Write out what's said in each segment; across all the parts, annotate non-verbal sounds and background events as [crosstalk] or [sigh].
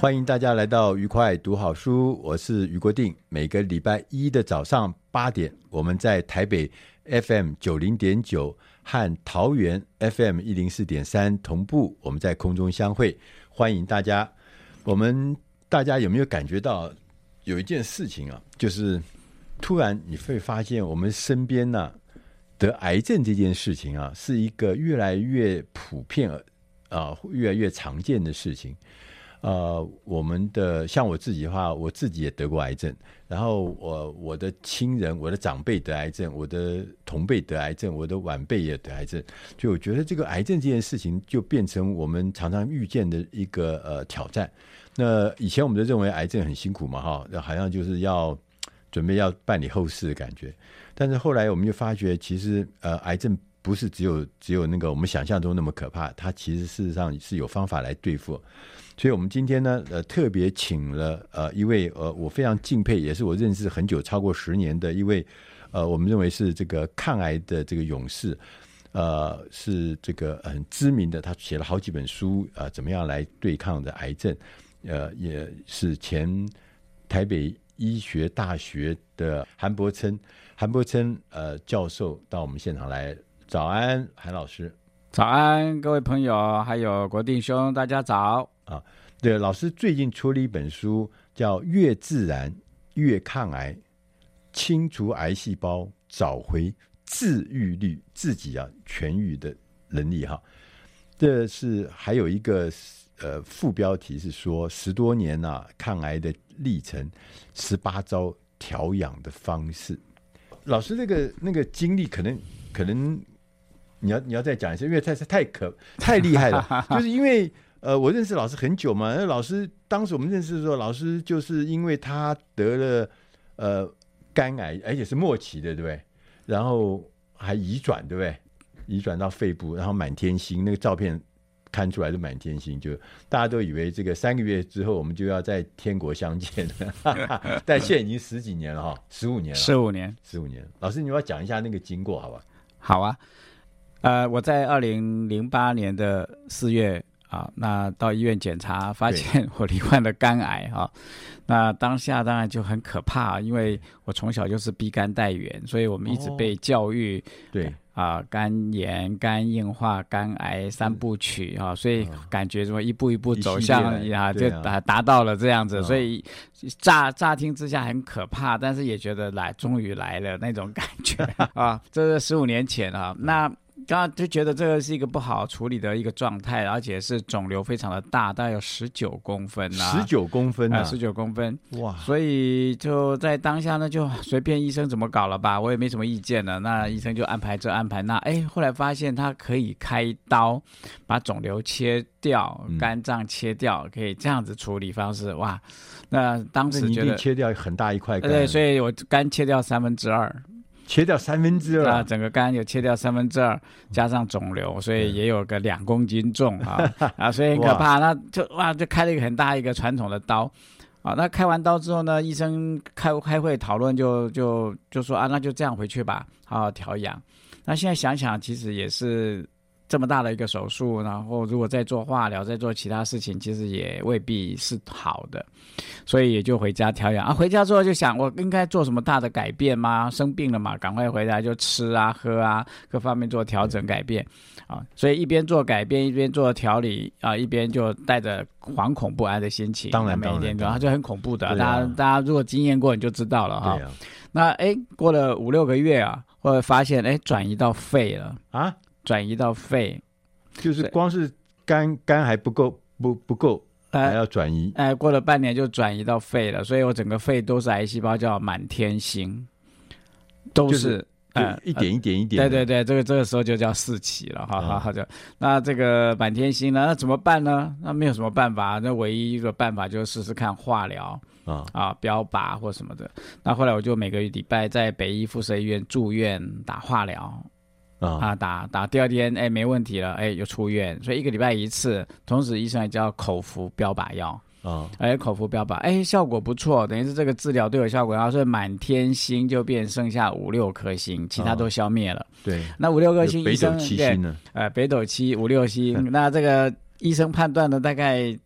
欢迎大家来到愉快读好书，我是俞国定。每个礼拜一的早上八点，我们在台北 FM 九零点九和桃园 FM 一零四点三同步，我们在空中相会。欢迎大家。我们大家有没有感觉到有一件事情啊？就是突然你会发现，我们身边呢、得癌症这件事情啊，是一个越来越普遍啊，越来越常见的事情。呃，我们的像我自己的话，我自己也得过癌症，然后我我的亲人、我的长辈得癌症，我的同辈得癌症，我的晚辈也得癌症，就我觉得这个癌症这件事情就变成我们常常遇见的一个呃挑战。那以前我们都认为癌症很辛苦嘛，哈，好像就是要准备要办理后事的感觉，但是后来我们就发觉，其实呃，癌症不是只有只有那个我们想象中那么可怕，它其实事实上是有方法来对付。所以，我们今天呢，呃，特别请了呃一位呃我非常敬佩，也是我认识很久，超过十年的一位，呃，我们认为是这个抗癌的这个勇士，呃，是这个很知名的，他写了好几本书，呃，怎么样来对抗的癌症，呃，也是前台北医学大学的韩伯琛，韩伯琛呃教授到我们现场来，早安，韩老师，早安，各位朋友，还有国定兄，大家早。啊，对，老师最近出了一本书，叫《越自然越抗癌》，清除癌细胞，找回治愈率，自己啊痊愈的能力哈。这是还有一个呃副标题是说十多年啊抗癌的历程，十八招调养的方式。老师那个那个经历，可能可能你要你要再讲一下，因为太太可太厉害了，[laughs] 就是因为。呃，我认识老师很久嘛。那老师当时我们认识的时候，老师就是因为他得了呃肝癌，而且是末期的，对不对？然后还移转，对不对？移转到肺部，然后满天星，那个照片看出来是满天星，就大家都以为这个三个月之后我们就要在天国相见了。[laughs] 但现在已经十几年了哈，十五年了，十五年，十五年。老师，你要讲一下那个经过，好吧？好啊。呃，我在二零零八年的四月。啊，那到医院检查，发现我罹患了肝癌啊。那当下当然就很可怕，因为我从小就是 B 肝带源，所以我们一直被教育，哦、对啊，肝炎、肝硬化、肝癌三部曲啊，所以感觉什么一步一步走向啊，就达达到了这样子，所以乍乍听之下很可怕，但是也觉得来终于来了那种感觉 [laughs] 啊。这是十五年前啊，那。刚刚就觉得这个是一个不好处理的一个状态，而且是肿瘤非常的大，大概有十九公分呐、啊，十九公分啊，十九公分，哇！所以就在当下呢，就随便医生怎么搞了吧，我也没什么意见了。那医生就安排这安排那，哎，后来发现他可以开刀把肿瘤切掉，肝脏切掉，可以这样子处理方式，哇！那当时觉得切掉很大一块肝，对，所以我肝切掉三分之二。切掉三分之二啊，整个肝有切掉三分之二，加上肿瘤，所以也有个两公斤重啊 [laughs] 啊，所以很可怕。那就哇，就开了一个很大一个传统的刀啊。那开完刀之后呢，医生开开会讨论，就就就说啊，那就这样回去吧，好好调养。那现在想想，其实也是这么大的一个手术，然后如果再做化疗，再做其他事情，其实也未必是好的，所以也就回家调养啊。回家之后就想，我应该做什么大的改变吗？生病了嘛，赶快回来就吃啊、喝啊，各方面做调整改变啊。所以一边做改变，一边做调理啊，一边就带着惶恐不安的心情。当然，每一天然后就很恐怖的。啊、大家大家如果经验过，你就知道了哈。啊、那哎，过了五六个月啊，会发现哎，转移到肺了啊。转移到肺，就是光是肝肝还不够，不不够，还要转移。哎、呃呃，过了半年就转移到肺了，所以我整个肺都是癌细胞，叫满天星，都是呃一点一点一点。对对对，这个这个时候就叫四期了，哈好好就。那这个满天星呢？那怎么办呢？那没有什么办法，那唯一一个办法就是试试看化疗啊啊，标靶或什么的。那后来我就每个礼拜在北医附设医院住院打化疗。啊，打打第二天，哎，没问题了，哎，又出院，所以一个礼拜一次，同时医生还叫口服标靶药啊，哎，口服标靶，哎，效果不错，等于是这个治疗都有效果，然后所以满天星就变剩下五六颗星，其他都消灭了。对，那五六颗星，北斗七星呢？呃，北斗七五六星，那这个医生判断的大概。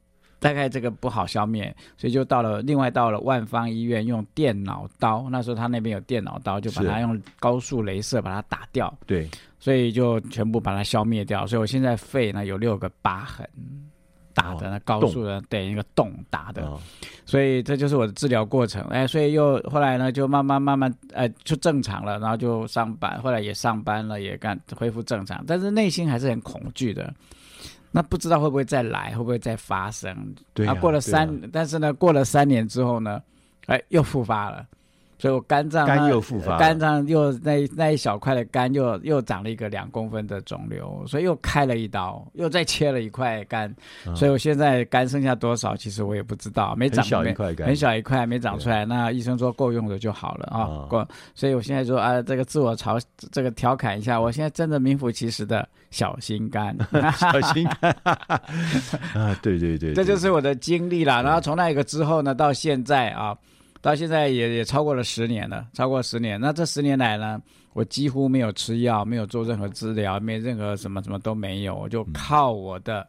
大概这个不好消灭，所以就到了另外到了万方医院，用电脑刀。那时候他那边有电脑刀，就把它用高速镭射把它打掉。对，所以就全部把它消灭掉。所以我现在肺呢有六个疤痕，打的那高速的对一个洞打的。哦、所以这就是我的治疗过程。哎，所以又后来呢就慢慢慢慢呃就正常了，然后就上班，后来也上班了，也干恢复正常，但是内心还是很恐惧的。那不知道会不会再来，会不会再发生？对啊，过了三，啊、但是呢，过了三年之后呢，哎，又复发了。所以我肝脏肝又复发，肝脏又那那一小块的肝又又长了一个两公分的肿瘤，所以又开了一刀，又再切了一块肝。嗯、所以我现在肝剩下多少，其实我也不知道，没长很小一块肝，很小一块没长出来。那医生说够用的就好了啊，够、嗯。所以我现在说啊，这个自我嘲这个调侃一下，我现在真的名副其实的小心肝，[laughs] 小心肝啊，对对对，对，这就是我的经历了。然后从那一个之后呢，到现在啊。到现在也也超过了十年了，超过十年。那这十年来呢，我几乎没有吃药，没有做任何治疗，没任何什么什么都没有，我就靠我的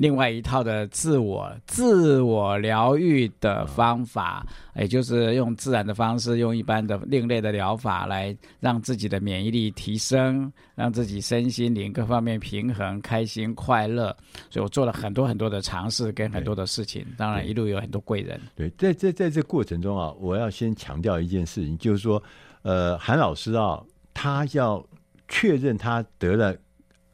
另外一套的自我自我疗愈的方法，也就是用自然的方式，用一般的另类的疗法来让自己的免疫力提升，让自己身心灵各方面平衡、开心、快乐。所以我做了很多很多的尝试跟很多的事情，当然一路有很多贵人。对，在在在这过程中啊，我要先强调一件事情，就是说，呃，韩老师啊，他要确认他得了。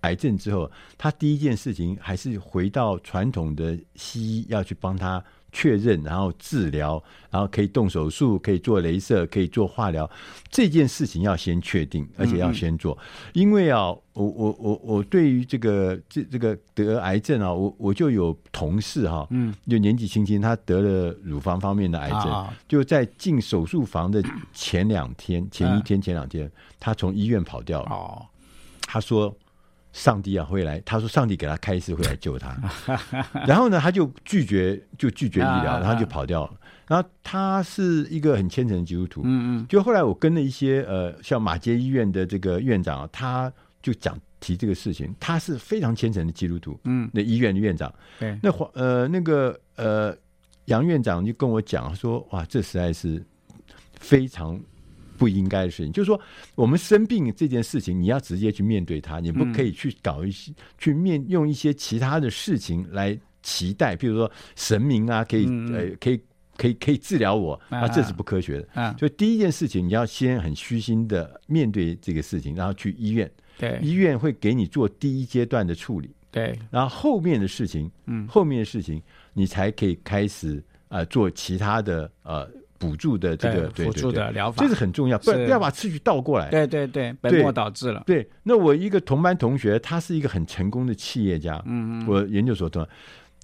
癌症之后，他第一件事情还是回到传统的西医，要去帮他确认，然后治疗，然后可以动手术，可以做镭射，可以做化疗。这件事情要先确定，而且要先做。嗯嗯，因为啊，我我我我对于这个这这个得癌症啊，我我就有同事哈、啊，嗯，就年纪轻轻，他得了乳房方面的癌症，啊、就在进手术房的前两天、前一天、前两天，他从医院跑掉了。哦，他说。上帝啊，会来！他说上帝给他开示，会来救他。[laughs] 然后呢，他就拒绝，就拒绝医疗，然后就跑掉了。然后他是一个很虔诚的基督徒。嗯嗯。就后来我跟了一些呃，像马街医院的这个院长，他就讲提这个事情。他是非常虔诚的基督徒。嗯。那医院的院长。对。那黄呃那个呃杨院长就跟我讲说，哇，这实在是非常。不应该的事情，就是说，我们生病这件事情，你要直接去面对它，你不可以去搞一些、嗯、去面用一些其他的事情来期待，比如说神明啊，可以、嗯、呃，可以可以可以治疗我啊，这是不科学的。啊，所以第一件事情，你要先很虚心的面对这个事情，然后去医院，对，医院会给你做第一阶段的处理，对，然后后面的事情，嗯，后面的事情，你才可以开始呃做其他的呃。补助的这个辅助的疗法，这是很重要，不然不要把次序倒过来。对对对，本末倒置了。对，那我一个同班同学，他是一个很成功的企业家。嗯嗯，我研究所同，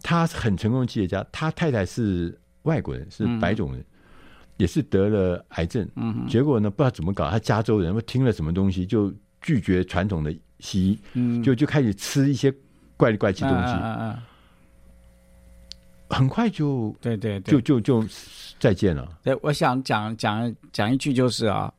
他是很成功的企业家，他太太是外国人，是白种人，也是得了癌症。嗯，结果呢，不知道怎么搞，他加州人，听了什么东西，就拒绝传统的西医，嗯，就就开始吃一些怪里怪气东西。嗯嗯。很快就对对对，就就就再见了。对，我想讲讲讲一句，就是啊，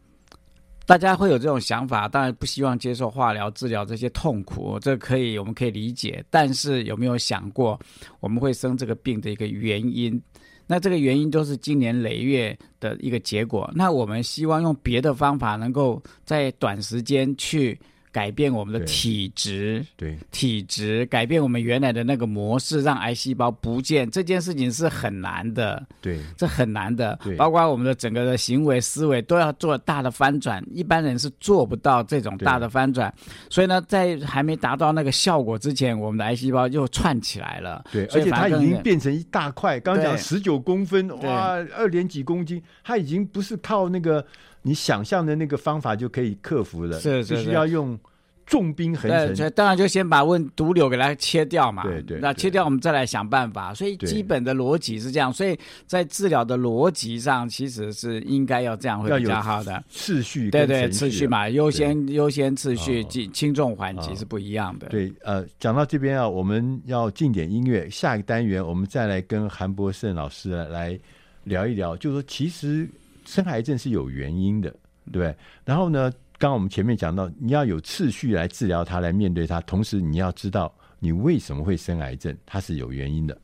大家会有这种想法，当然不希望接受化疗治疗这些痛苦，这可以我们可以理解。但是有没有想过我们会生这个病的一个原因？那这个原因都是经年累月的一个结果。那我们希望用别的方法，能够在短时间去。改变我们的体质，对。体质改变我们原来的那个模式，让癌细胞不见这件事情是很难的，对，这很难的，对，包括我们的整个的行为思维都要做大的翻转，一般人是做不到这种大的翻转，所以呢，在还没达到那个效果之前，我们的癌细胞又串起来了，对，而且它已经变成一大块，刚刚讲十九公分，哇，二点几公斤，它已经不是靠那个。你想象的那个方法就可以克服了，是，是，是，是需要用重兵横陈。对，当然就先把问毒瘤给它切掉嘛。对对，那切掉我们再来想办法。所以基本的逻辑是这样。所以在治疗的逻辑上，其实是应该要这样会比较好的次序。对对，次序嘛，优先优先次序，轻轻重缓急是不一样的。对，呃，讲到这边啊，我们要进点音乐。下一个单元我们再来跟韩博胜老师来聊一聊，就是说其实。生癌症是有原因的，对。然后呢，刚我们前面讲到，你要有次序来治疗它，来面对它，同时你要知道你为什么会生癌症，它是有原因的。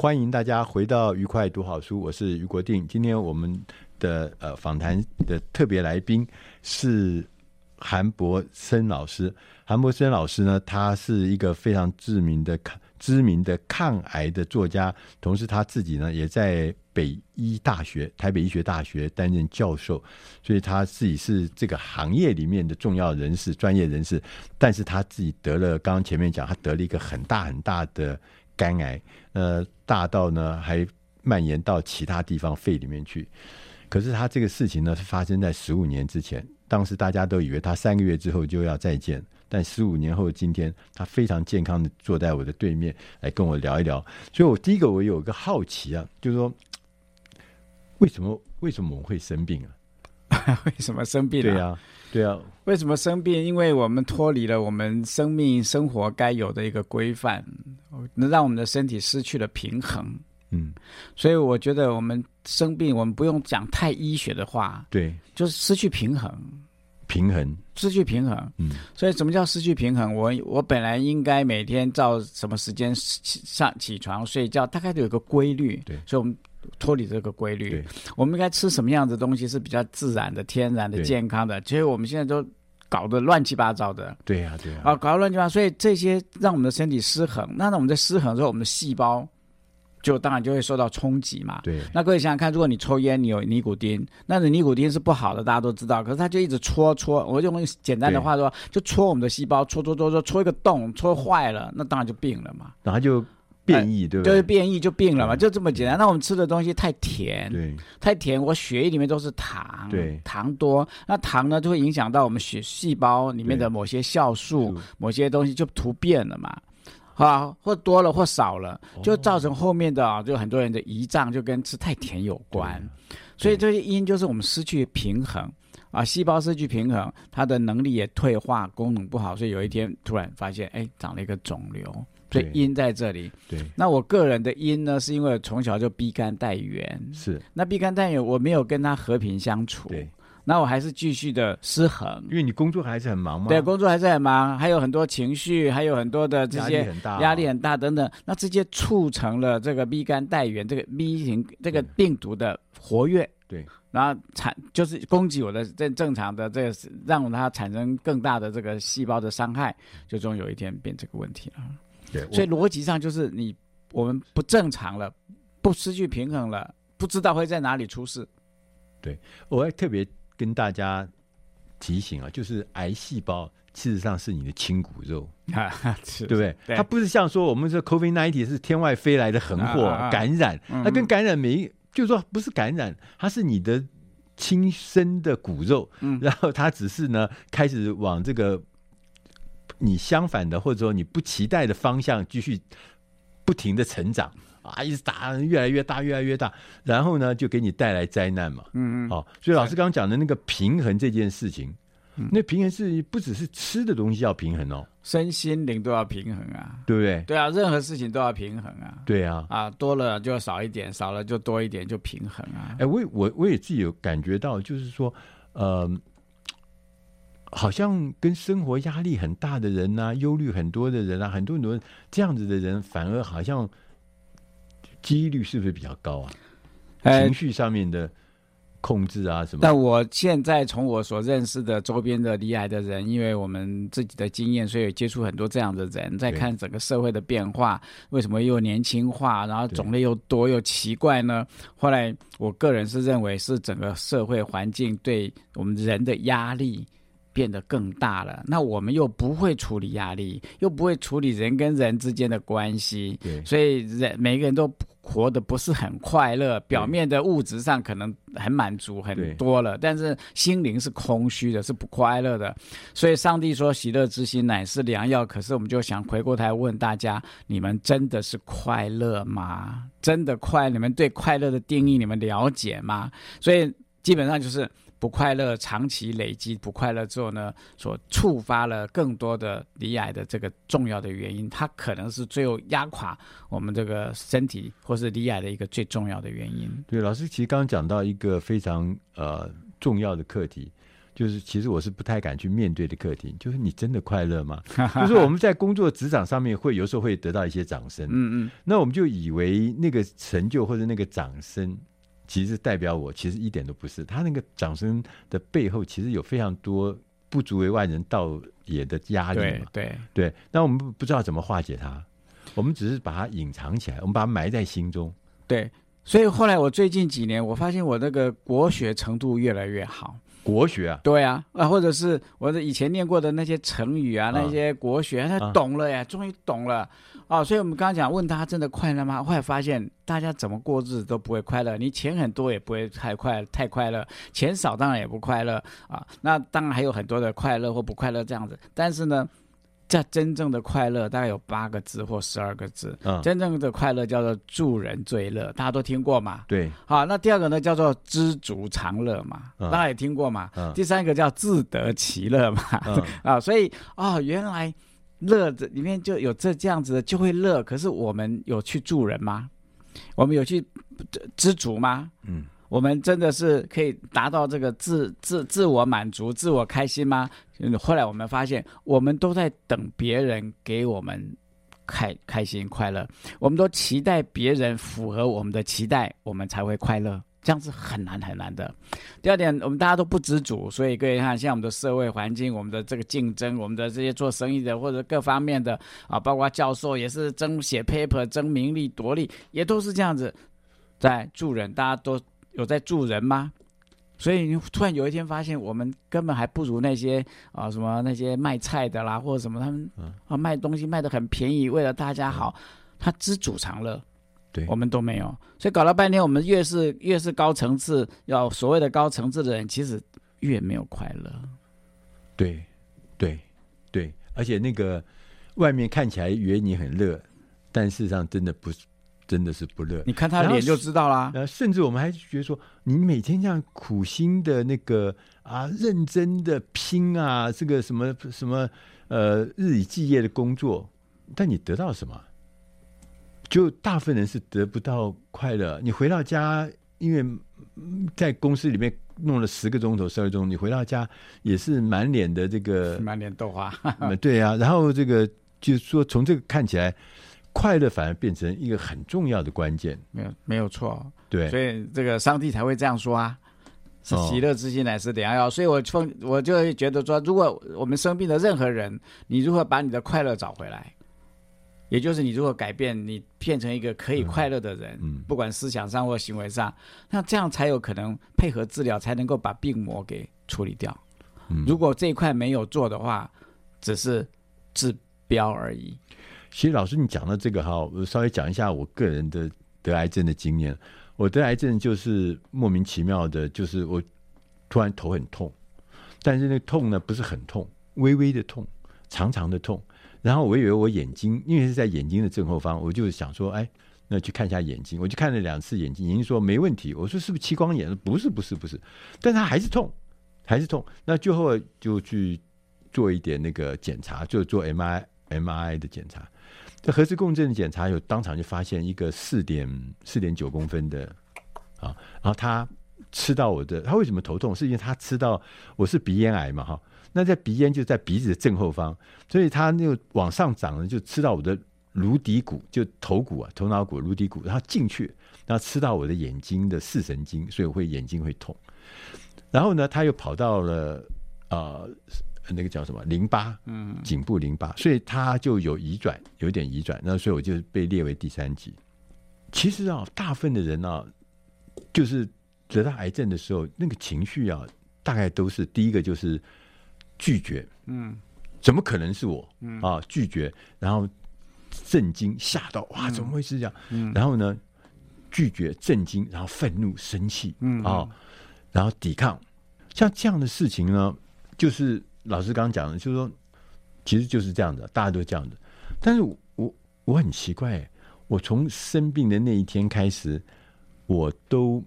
欢迎大家回到愉快读好书，我是余国定。今天我们的呃访谈的特别来宾是韩博森老师。韩博森老师呢，他是一个非常知名的抗知名的抗癌的作家，同时他自己呢也在北医大学、台北医学大学担任教授，所以他自己是这个行业里面的重要人士、专业人士。但是他自己得了，刚刚前面讲，他得了一个很大很大的。肝癌，呃，大到呢还蔓延到其他地方肺里面去。可是他这个事情呢是发生在十五年之前，当时大家都以为他三个月之后就要再见，但十五年后的今天，他非常健康的坐在我的对面来跟我聊一聊。所以，我第一个我有一个好奇啊，就是说，为什么为什么我们会生病啊？[laughs] 为什么生病啊？对啊，对啊。为什么生病？因为我们脱离了我们生命生活该有的一个规范，能让我们的身体失去了平衡。嗯，所以我觉得我们生病，我们不用讲太医学的话，对，就是失去平衡，平衡，失去平衡。嗯，所以什么叫失去平衡？我我本来应该每天照什么时间起上起床睡觉，大概都有个规律。对，所以我们脱离这个规律。我们应该吃什么样的东西是比较自然的、天然的、健康的？其实我们现在都搞得乱七八糟的。对呀，对呀。啊，搞得乱七八糟，所以这些让我们的身体失衡。那那我们在失衡之后，我们的细胞。就当然就会受到冲击嘛。对。那各位想想看，如果你抽烟，你有尼古丁，那你尼古丁是不好的，大家都知道。可是它就一直戳戳，我就用简单的话说，就戳我们的细胞，戳戳戳戳戳一个洞，戳坏了，那当然就病了嘛。然后就变异，呃、对不对？就是变异就病了嘛，就这么简单。那我们吃的东西太甜，对，太甜，我血液里面都是糖，对，糖多，那糖呢就会影响到我们血细胞里面的某些酵素，某些东西就突变了嘛。啊，或多了或少了，就造成后面的啊，就很多人的胰脏就跟吃太甜有关，所以这些因就是我们失去平衡。啊，细胞失去平衡，它的能力也退化，功能不好，所以有一天突然发现，哎，长了一个肿瘤，所以因在这里。对，那我个人的因呢，是因为从小就逼肝带源，是，那逼肝带源我没有跟他和平相处。对。那我还是继续的失衡，因为你工作还是很忙嘛。对，工作还是很忙，还有很多情绪，还有很多的这些压力很大，压力很大等等。那直接促成了这个 B 肝带原这个 B 型这个病毒的活跃，对，然后产就是攻击我的正正常的这个，让它产生更大的这个细胞的伤害，就终有一天变这个问题了。对，所以逻辑上就是你我们不正常了，不失去平衡了，不知道会在哪里出事。对，我还特别。跟大家提醒啊，就是癌细胞事实上是你的亲骨肉，[laughs] 对不对？对，它不是像说我们说 COVID nineteen 是天外飞来的横祸、感染，它跟感染没，嗯、就是说不是感染，它是你的亲生的骨肉，嗯、然后它只是呢开始往这个你相反的或者说你不期待的方向继续不停的成长。啊，一直打，越来越大，越来越大，然后呢，就给你带来灾难嘛。嗯嗯。好、哦，所以老师刚刚讲的那个平衡这件事情，嗯、那平衡是不只是吃的东西要平衡哦，身心灵都要平衡啊，对不对？对啊，任何事情都要平衡啊。对啊。啊，多了就少一点，少了就多一点，就平衡啊。哎，我我我也自己有感觉到，就是说，呃，好像跟生活压力很大的人啊，忧虑很多的人啊，很多很多这样子的人，反而好像。几率是不是比较高啊？情绪上面的控制啊，什么？但我现在从我所认识的周边的离癌的人，因为我们自己的经验，所以接触很多这样的人，在看整个社会的变化，为什么又年轻化，然后种类又多又奇怪呢？后来我个人是认为是整个社会环境对我们人的压力。变得更大了，那我们又不会处理压力，又不会处理人跟人之间的关系，对，所以人每个人都活得不是很快乐。表面的物质上可能很满足很多了，但是心灵是空虚的，是不快乐的。所以上帝说：“喜乐之心乃是良药。”可是我们就想回过头来问大家：你们真的是快乐吗？真的快？你们对快乐的定义你们了解吗？所以基本上就是。不快乐长期累积不快乐之后呢，所触发了更多的离癌的这个重要的原因，它可能是最后压垮我们这个身体或是离癌的一个最重要的原因。对，老师其实刚刚讲到一个非常呃重要的课题，就是其实我是不太敢去面对的课题，就是你真的快乐吗？[laughs] 就是我们在工作职场上面会有时候会得到一些掌声，嗯嗯，那我们就以为那个成就或者那个掌声。其实代表我，其实一点都不是。他那个掌声的背后，其实有非常多不足为外人道也的压力嘛。对对对，那我们不不知道怎么化解它，我们只是把它隐藏起来，我们把它埋在心中。对，所以后来我最近几年，我发现我那个国学程度越来越好。国学啊？对啊，啊，或者是我的以前念过的那些成语啊，那些国学，他懂了呀，终于懂了。哦，所以我们刚刚讲问他真的快乐吗？后来发现大家怎么过日子都不会快乐，你钱很多也不会太快太快乐，钱少当然也不快乐啊。那当然还有很多的快乐或不快乐这样子，但是呢。这真正的快乐大概有八个字或十二个字。嗯，真正的快乐叫做助人最乐，大家都听过嘛？对。好，那第二个呢叫做知足常乐嘛，嗯、大家也听过嘛？嗯。第三个叫自得其乐嘛。嗯、[laughs] 啊，所以哦，原来乐的里面就有这这样子的就会乐，可是我们有去助人吗？我们有去知足吗？嗯。我们真的是可以达到这个自自自我满足、自我开心吗？后来我们发现，我们都在等别人给我们开开心快乐，我们都期待别人符合我们的期待，我们才会快乐。这样是很难很难的。第二点，我们大家都不知足，所以各位看，像我们的社会环境、我们的这个竞争、我们的这些做生意的或者各方面的啊，包括教授也是争写 paper、争名利夺利，也都是这样子在助人，大家都。有在助人吗？所以你突然有一天发现，我们根本还不如那些啊什么那些卖菜的啦，或者什么他们啊卖东西卖的很便宜，为了大家好，他知足常乐。对，我们都没有。所以搞了半天，我们越是越是高层次，要所谓的高层次的人，其实越没有快乐。对，对，对，而且那个外面看起来以为你很热，但事实上真的不是。真的是不热，你看他脸就知道啦。呃，甚至我们还觉得说，你每天这样苦心的那个啊，认真的拼啊，这个什么什么呃，日以继夜的工作，但你得到什么？就大部分人是得不到快乐。你回到家，因为在公司里面弄了十个钟头、十二个钟，你回到家也是满脸的这个满脸豆花。对啊，然后这个就是说，从这个看起来。快乐反而变成一个很重要的关键，没有没有错，对，所以这个上帝才会这样说啊，是喜乐之心乃是良药。哦、所以我从我就会觉得说，如果我们生病的任何人，你如何把你的快乐找回来，也就是你如果改变，你变成一个可以快乐的人，嗯，不管思想上或行为上，那这样才有可能配合治疗，才能够把病魔给处理掉。嗯、如果这一块没有做的话，只是治标而已。其实老师，你讲到这个哈，我稍微讲一下我个人的得癌症的经验。我得癌症就是莫名其妙的，就是我突然头很痛，但是那个痛呢不是很痛，微微的痛，长长的痛。然后我以为我眼睛，因为是在眼睛的正后方，我就想说，哎，那去看一下眼睛。我就看了两次眼睛，眼睛说没问题。我说是不是青光眼？不是，不是，不是。但他还是痛，还是痛。那最后就去做一点那个检查，就做 M I M I 的检查。这核磁共振检查有当场就发现一个四点四点九公分的啊，然后他吃到我的，他为什么头痛？是因为他吃到我是鼻咽癌嘛哈，那在鼻咽就在鼻子的正后方，所以他那个往上涨呢，就吃到我的颅底骨，就头骨啊，头脑骨、颅底骨，然后进去，然后吃到我的眼睛的视神经，所以我会眼睛会痛。然后呢，他又跑到了啊。呃那个叫什么淋巴，嗯，颈部淋巴，所以他就有移转，有点移转，那所以我就被列为第三级。其实啊，大部分的人啊，就是得到癌症的时候，那个情绪啊，大概都是第一个就是拒绝，嗯，怎么可能是我？嗯啊，拒绝，然后震惊、吓到，哇，怎么会是这样？嗯，然后呢，拒绝、震惊，然后愤怒、生气，嗯啊，然后抵抗，像这样的事情呢，就是。老师刚刚讲的，就是说，其实就是这样的，大家都这样的。但是我我很奇怪，我从生病的那一天开始，我都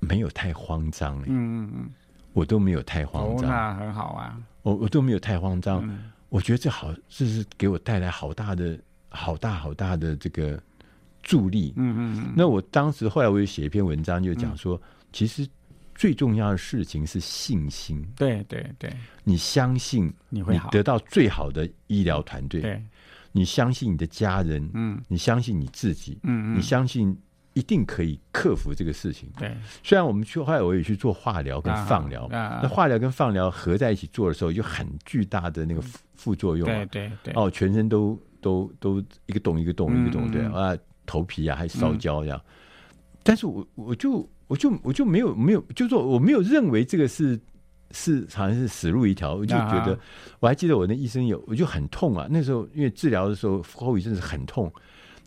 没有太慌张。嗯嗯嗯，我都没有太慌张。哦，那很好啊。我我都没有太慌张。嗯，我觉得这好，这是给我带来好大的、好大、好大的这个助力。嗯嗯嗯。那我当时后来我又写一篇文章，就讲说，嗯，其实。最重要的事情是信心。对对对，你相信你会得到最好的医疗团队。对，你相信你的家人。嗯，你相信你自己。嗯嗯，你相信一定可以克服这个事情。对，虽然我们去后来我也去做化疗跟放疗，那化疗跟放疗合在一起做的时候，有很巨大的那个副作用。对对对，哦，全身都都都一个洞一个洞一个洞，对啊，头皮啊还烧焦这样。但是我我就。我就我就没有没有，就说我没有认为这个是是好像是死路一条，我就觉得，我还记得我那医生有，我就很痛啊。那时候因为治疗的时候后遗症是很痛，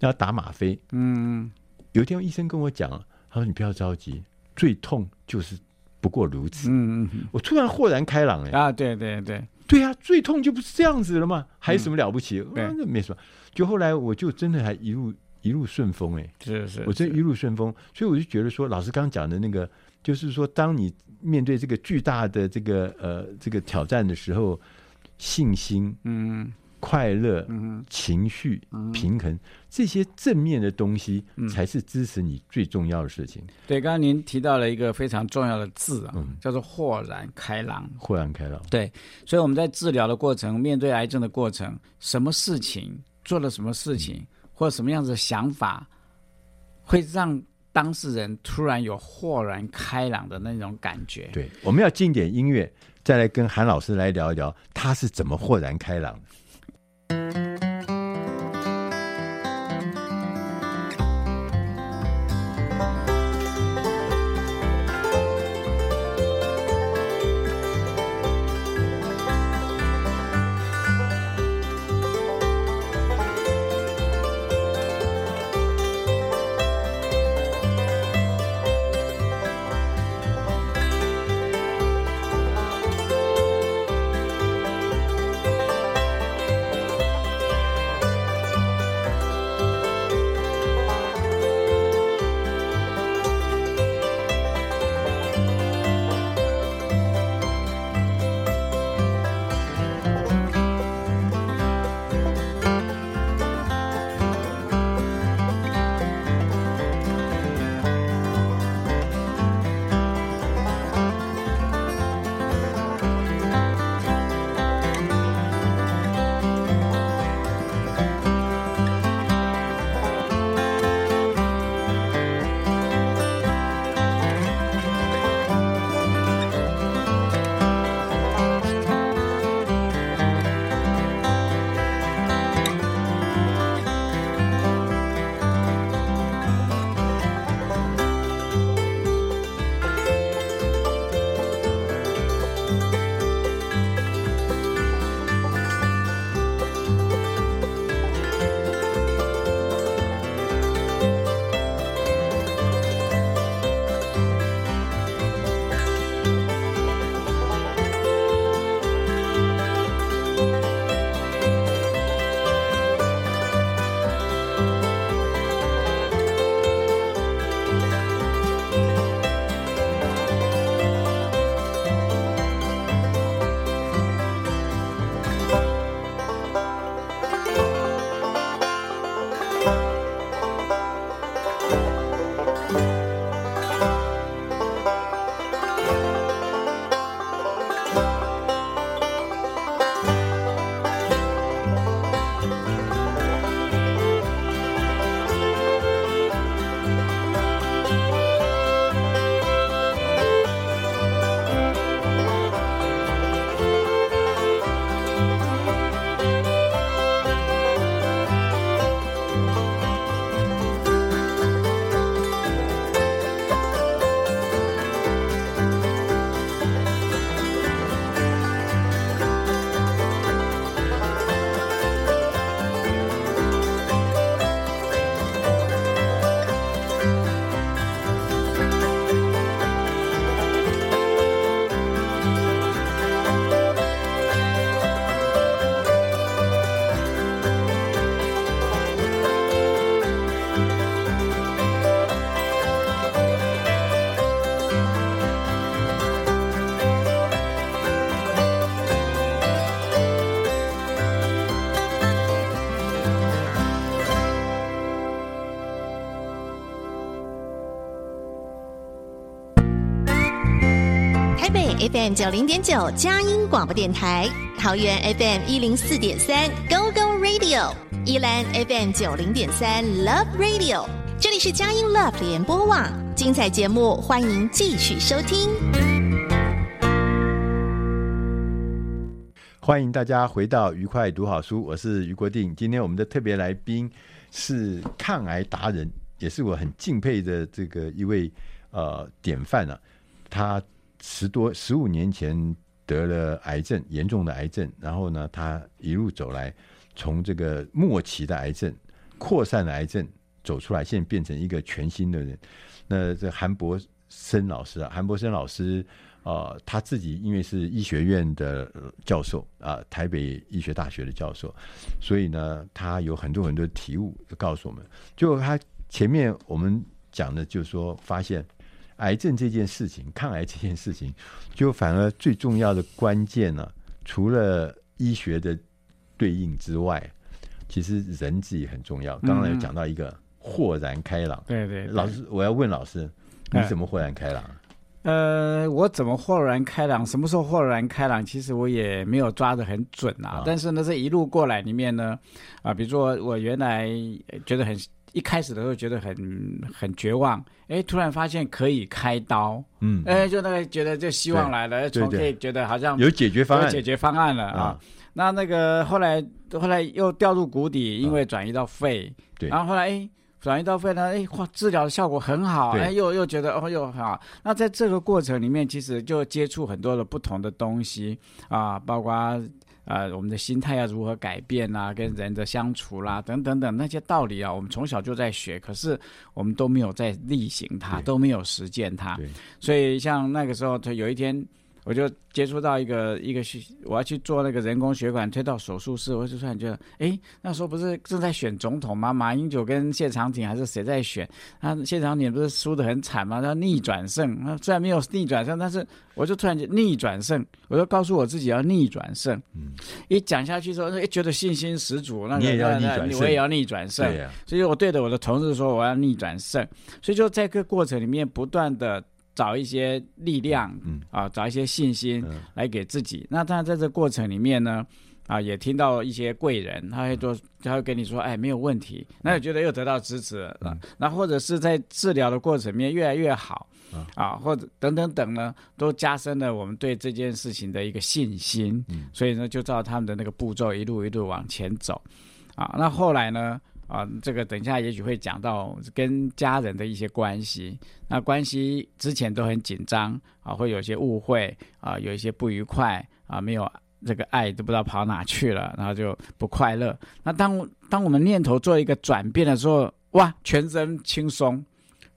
要打吗啡。嗯，有一天医生跟我讲，他说你不要着急，最痛就是不过如此。嗯嗯，我突然豁然开朗哎、欸。啊，对对对，对啊，最痛就不是这样子了吗？还有什么了不起？那、嗯啊、没什么。就后来我就真的还一路一路顺风哎、欸，是是，我真一路顺风，所以我就觉得说，老师刚刚讲的那个。就是说，当你面对这个巨大的这个呃这个挑战的时候，信心、嗯，快乐、嗯，情绪、嗯、平衡这些正面的东西，才是支持你最重要的事情。嗯、对，刚刚您提到了一个非常重要的字啊，嗯、叫做豁然开朗。豁然开朗。对，所以我们在治疗的过程，面对癌症的过程，什么事情做了什么事情，嗯、或者什么样子的想法，会让。当事人突然有豁然开朗的那种感觉。对，我们要进点音乐，再来跟韩老师来聊一聊，他是怎么豁然开朗的。Thank you. FM 九零点九佳音广播电台，桃园 FM 一零四点三 Go Go Radio，宜兰 FM 九零点三 Love Radio，这里是佳音 Love 联播网，精彩节目欢迎继续收听。欢迎大家回到愉快读好书，我是于国定。今天我们的特别来宾是抗癌达人，也是我很敬佩的这个一位呃典范啊，他。十多十五年前得了癌症，严重的癌症，然后呢，他一路走来，从这个末期的癌症、扩散的癌症走出来，现在变成一个全新的人。那这韩博生老师啊，韩博生老师啊、他自己因为是医学院的教授啊、台北医学大学的教授，所以呢，他有很多很多体悟，告诉我们。就他前面我们讲的，就是说发现。癌症这件事情，抗癌这件事情，就反而最重要的关键呢、啊，除了医学的对应之外，其实人自己很重要。刚刚有讲到一个豁然开朗，对对，老师，我要问老师，你怎么豁然开朗？呃，我怎么豁然开朗？什么时候豁然开朗？其实我也没有抓得很准啊。哦、但是呢，这一路过来里面呢，啊，比如说我原来觉得很。一开始的时候觉得很很绝望，哎，突然发现可以开刀，嗯，哎，就那个觉得就希望来了，从可以觉得好像有解决方案，有解决方案了啊。那那个后来后来又掉入谷底，因为转移到肺，对，然后后来哎转移到肺呢，哎，哇，治疗的效果很好，哎，又又觉得哦又很好。那在这个过程里面，其实就接触很多的不同的东西啊，包括。呃，我们的心态要如何改变啊？跟人的相处啦，等等等那些道理啊，我们从小就在学，可是我们都没有在例行它，都没有实践它。所以像那个时候，他有一天。我就接触到一个一个我要去做那个人工血管推到手术室，我就突然觉得，哎，那时候不是正在选总统吗？马英九跟谢长廷还是谁在选？他谢长廷不是输得很惨吗？他逆转胜，那虽然没有逆转胜，但是我就突然间逆转胜，我就告诉我自己要逆转胜。嗯，一讲下去之后，哎，觉得信心十足，那个、你也要逆转胜，我也要逆转胜。对呀、啊，所以我对着我的同事说我要逆转胜，所以就在这个过程里面不断的。找一些力量，嗯啊，找一些信心来给自己。嗯、那当然在这过程里面呢，啊，也听到一些贵人，他会说，他会跟你说，哎，没有问题。那你觉得又得到支持了，嗯、那或者是在治疗的过程里面越来越好，嗯、啊，或者等等等呢，都加深了我们对这件事情的一个信心。嗯、所以呢，就照他们的那个步骤一路一路往前走，啊，那后来呢？啊，这个等一下也许会讲到跟家人的一些关系，那关系之前都很紧张啊，会有些误会啊，有一些不愉快啊，没有这个爱都不知道跑哪去了，然后就不快乐。那当当我们念头做一个转变的时候，哇，全身轻松。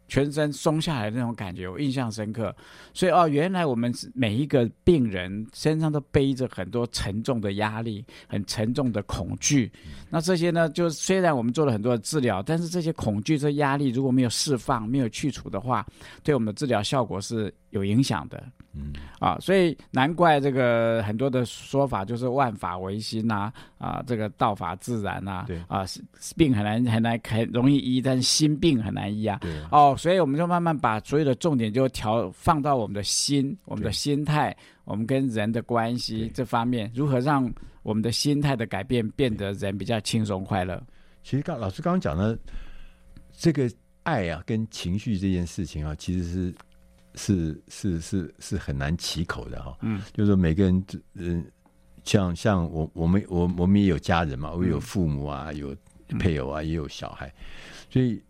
全身松下来的那种感觉，我印象深刻。所以哦，原来我们每一个病人身上都背着很多沉重的压力，很沉重的恐惧。那这些呢，就虽然我们做了很多的治疗，但是这些恐惧、这压力如果没有释放、没有去除的话，对我们的治疗效果是有影响的。嗯啊，所以难怪这个很多的说法就是万法唯心呐，啊，这个道法自然呐，对啊，病很难很难很容易医，但是心病很难医啊。对哦，所以我们就慢慢把所有的重点就调放到我们的心，我们的心态，我们跟人的关系这方面，如何让我们的心态的改变变得人比较轻松快乐。其实刚老师刚刚讲的这个爱啊，跟情绪这件事情啊，其实是。是是是是很难启口的哈，嗯，就是说每个人，嗯，像像我我们我我们也有家人嘛，我有父母啊，有配偶啊，也有小孩，所以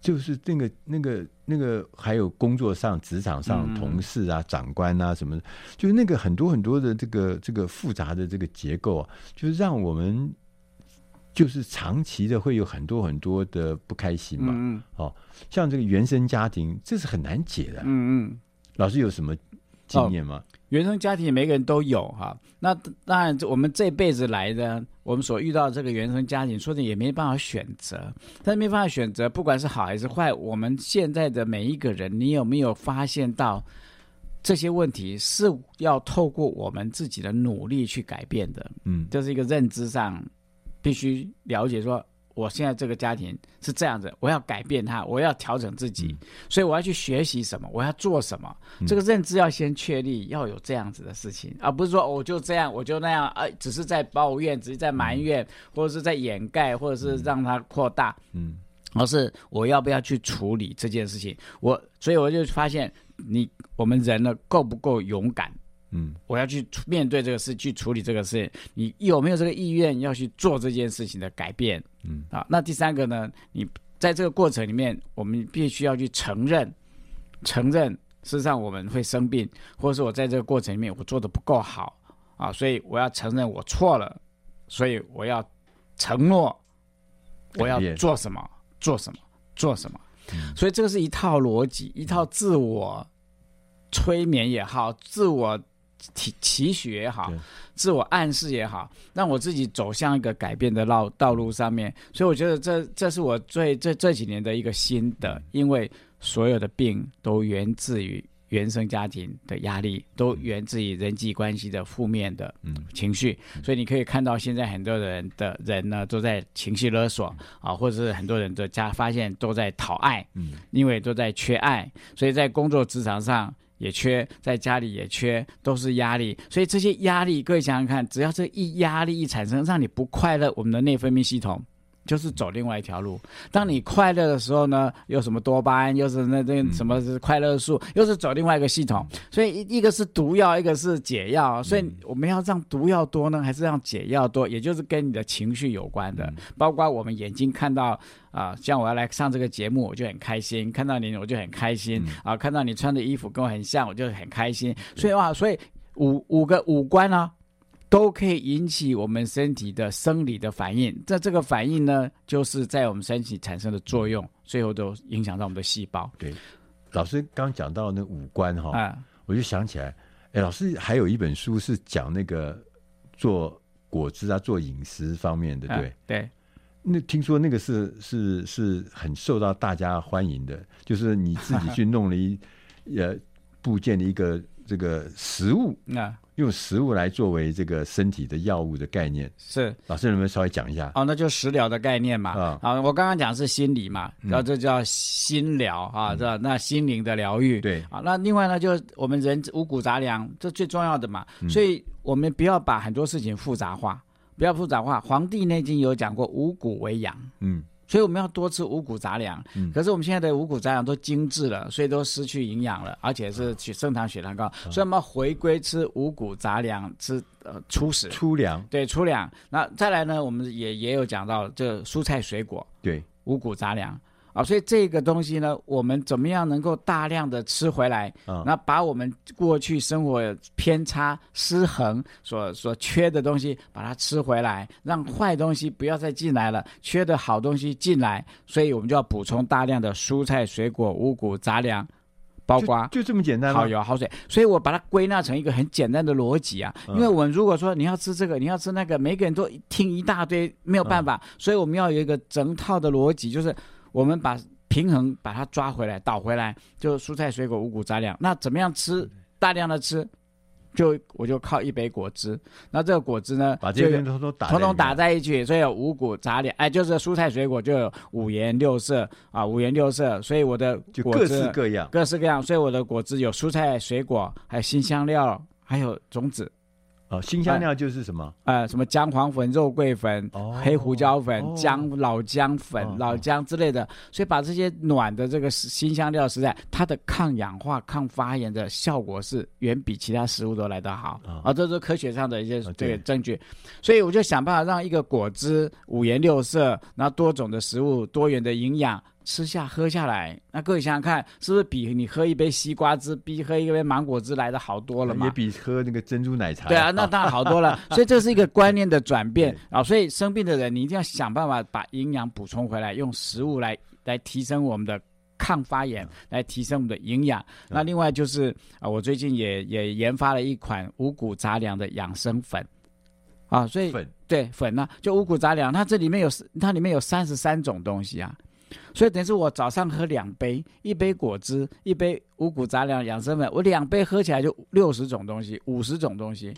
就是那个那个那个还有工作上职场上同事啊、长官啊什么，就是那个很多很多的这个这个复杂的这个结构啊，就是让我们。就是长期的会有很多很多的不开心嘛，嗯，哦，像这个原生家庭，这是很难解的，嗯嗯。老师有什么经验吗？哦，原生家庭每个人都有哈，那当然我们这辈子来的，我们所遇到的这个原生家庭，说的也没办法选择，但是没办法选择，不管是好还是坏，我们现在的每一个人，你有没有发现到这些问题是要透过我们自己的努力去改变的？嗯，这是一个认知上。必须了解说，我现在这个家庭是这样子，我要改变它，我要调整自己，嗯、所以我要去学习什么，我要做什么，嗯、这个认知要先确立，要有这样子的事情，而不是说我就这样，我就那样，呃，只是在抱怨，只是在埋怨，嗯、或者是在掩盖，或者是让它扩大，嗯，而是我要不要去处理这件事情？我，所以我就发现，你我们人呢，够不够勇敢？嗯，我要去面对这个事，去处理这个事。你有没有这个意愿要去做这件事情的改变？嗯，啊，那第三个呢？你在这个过程里面，我们必须要去承认，承认事实上我们会生病，或者是我在这个过程里面我做的不够好啊，所以我要承认我错了，所以我要承诺我要做什么，做什么，做什么。嗯、所以这个是一套逻辑，一套自我催眠也好，自我提期许也好，自我暗示也好，让我自己走向一个改变的道道路上面。所以我觉得这这是我最这这几年的一个心得，因为所有的病都源自于。原生家庭的压力都源自于人际关系的负面的情绪，嗯、所以你可以看到现在很多人的人呢都在情绪勒索啊，或者是很多人的家发现都在讨爱，嗯，因为都在缺爱，所以在工作职场上也缺，在家里也缺，都是压力。所以这些压力，各位想想看，只要这一压力一产生，让你不快乐，我们的内分泌系统。就是走另外一条路。当你快乐的时候呢，又什么多巴胺，又是那那什么是快乐素，又是走另外一个系统。所以一一个是毒药，一个是解药。所以我们要让毒药多呢，还是让解药多？也就是跟你的情绪有关的。包括我们眼睛看到啊，像我要来上这个节目，我就很开心；看到你，我就很开心啊；看到你穿的衣服跟我很像，我就很开心。所以哇，所以五五个五官呢、啊。都可以引起我们身体的生理的反应，这这个反应呢，就是在我们身体产生的作用，最后都影响到我们的细胞。对，老师刚讲到那五官哈，啊、我就想起来，哎，老师还有一本书是讲那个做果汁啊，做饮食方面的，对、啊、对。那听说那个是是是很受到大家欢迎的，就是你自己去弄了一 [laughs] 呃部件的一个这个食物 [laughs] 啊。用食物来作为这个身体的药物的概念，是老师能不能稍微讲一下？哦，那就食疗的概念嘛。啊、哦，我刚刚讲是心理嘛，然后这叫心疗啊，这、嗯、那心灵的疗愈。对啊，那另外呢，就我们人五谷杂粮，这最重要的嘛。嗯、所以我们不要把很多事情复杂化，不要复杂化。《黄帝内经》有讲过，五谷为养。嗯。所以我们要多吃五谷杂粮，嗯、可是我们现在的五谷杂粮都精致了，所以都失去营养了，而且是血升糖、血糖高，嗯、所以我们要回归吃五谷杂粮，吃呃粗食、粗粮。对，粗粮。那再来呢，我们也也有讲到这蔬菜水果，对，五谷杂粮。啊，所以这个东西呢，我们怎么样能够大量的吃回来？啊，那把我们过去生活偏差、失衡所所缺的东西，把它吃回来，让坏东西不要再进来了，缺的好东西进来。所以我们就要补充大量的蔬菜、水果、五谷杂粮，包括就，就这么简单，好油、好水。所以我把它归纳成一个很简单的逻辑啊。因为我们如果说你要吃这个，你要吃那个，每个人都听一大堆，没有办法。所以我们要有一个整套的逻辑，就是。我们把平衡把它抓回来，倒回来，就蔬菜水果五谷杂粮。那怎么样吃？大量的吃，就我就靠一杯果汁。那这个果汁呢，把这些通通打通通打在一起，所以有五谷杂粮，哎，就是蔬菜水果就有五颜六色啊，五颜六色。所以我的果汁各式各样，各式各样。所以我的果汁有蔬菜水果，还有新香料，还有种子。哦，辛香料就是什么？呃，什么姜黄粉、肉桂粉、哦、黑胡椒粉、哦、姜老姜粉、哦、老姜之类的，所以把这些暖的这个新香料实在，它的抗氧化、抗发炎的效果是远比其他食物都来得好。啊、哦，这是科学上的一些这个证据。哦、所以我就想办法让一个果汁五颜六色，然后多种的食物、多元的营养。吃下喝下来，那各位想想看，是不是比你喝一杯西瓜汁，比喝一杯芒果汁来的好多了嘛？也比喝那个珍珠奶茶。对啊，那当然好多了。[laughs] 所以这是一个观念的转变啊。所以生病的人，你一定要想办法把营养补充回来，用食物来来提升我们的抗发炎，来提升我们的营养。那另外就是啊，我最近也也研发了一款五谷杂粮的养生粉啊，所以粉对粉呢、啊，就五谷杂粮，它这里面有它里面有三十三种东西啊。所以等于是我早上喝两杯，一杯果汁，一杯五谷杂粮养生粉，我两杯喝起来就六十种东西，五十种东西，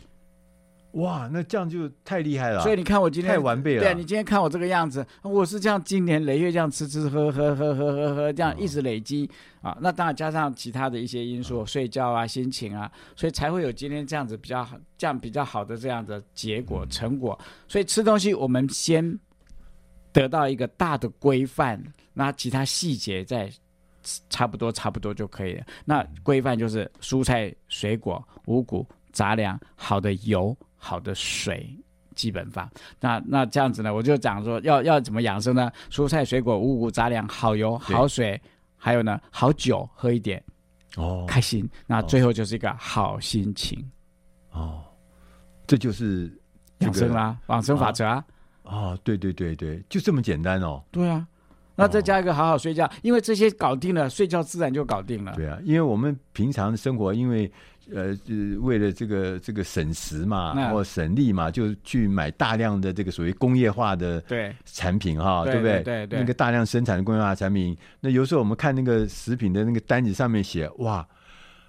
哇，那这样就太厉害了。所以你看我今天太完备了。对啊，你今天看我这个样子，我是这样经年累月这样吃吃喝喝喝喝喝喝这样一直累积、哦、啊。那当然加上其他的一些因素，睡觉啊、心情啊，所以才会有今天这样子比较好，这样比较好的这样的结果成果。所以吃东西我们先得到一个大的规范。那其他细节再差不多差不多就可以了。那规范就是蔬菜、水果、五谷杂粮、好的油、好的水，基本法。那那这样子呢，我就讲说要要怎么养生呢？蔬菜、水果、五谷杂粮、好油、好水，还有呢好酒喝一点。哦，开心。那最后就是一个好心情。哦，这就是、这个、养生啦，养生法则啊。哦，对对对对，就这么简单哦。对啊，那再加一个好好睡觉，哦、因为这些搞定了，睡觉自然就搞定了。对啊，因为我们平常生活，因为呃，为了这个这个省时嘛，或省力嘛，就去买大量的这个所谓工业化的对产品哈，对不对？对对。那个大量生产的工业化产品，那有时候我们看那个食品的那个单子上面写哇。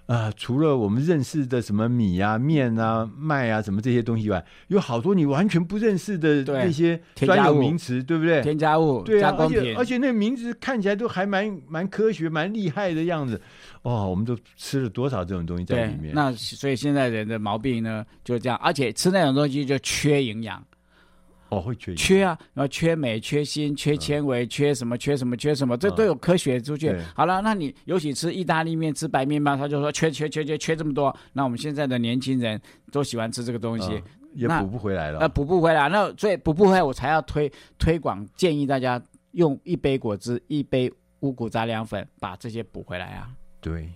啊、呃，除了我们认识的什么米啊、面啊、麦啊，什么这些东西以外，有好多你完全不认识的那些专有名词，对不对？添加物，对啊，而且而且那名字看起来都还蛮蛮科学、蛮厉害的样子。哦，我们都吃了多少这种东西在里面？那所以现在人的毛病呢，就这样，而且吃那种东西就缺营养。哦，会缺缺啊，然后缺镁、缺锌、缺纤维、嗯、缺什么、缺什么、缺什么，这都有科学出去。嗯、好了，那你尤其吃意大利面、吃白面包，他就说缺缺缺缺缺这么多。那我们现在的年轻人都喜欢吃这个东西，嗯、也补不回来了。那补不回来，那所以补不回来，我才要推推广，建议大家用一杯果汁、一杯五谷杂粮粉把这些补回来啊。对。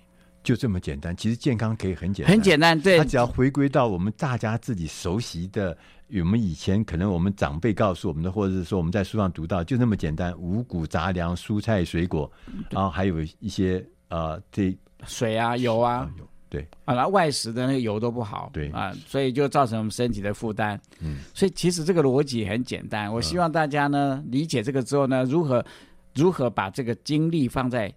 就这么简单，其实健康可以很简单，很简单。对，它只要回归到我们大家自己熟悉的，我们以前可能我们长辈告诉我们的，或者是说我们在书上读到，就那么简单：五谷杂粮、蔬菜水果，然后还有一些呃，这水啊、油啊，对啊，然后外食的那个油都不好，对啊，所以就造成我们身体的负担。嗯，所以其实这个逻辑很简单。我希望大家呢理解这个之后呢，如何如何把这个精力放在。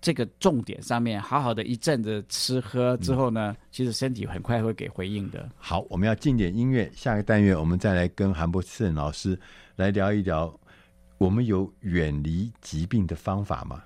这个重点上面，好好的一阵子吃喝之后呢，嗯、其实身体很快会给回应的。好，我们要进点音乐，下个单元我们再来跟韩博士老师来聊一聊，我们有远离疾病的方法吗？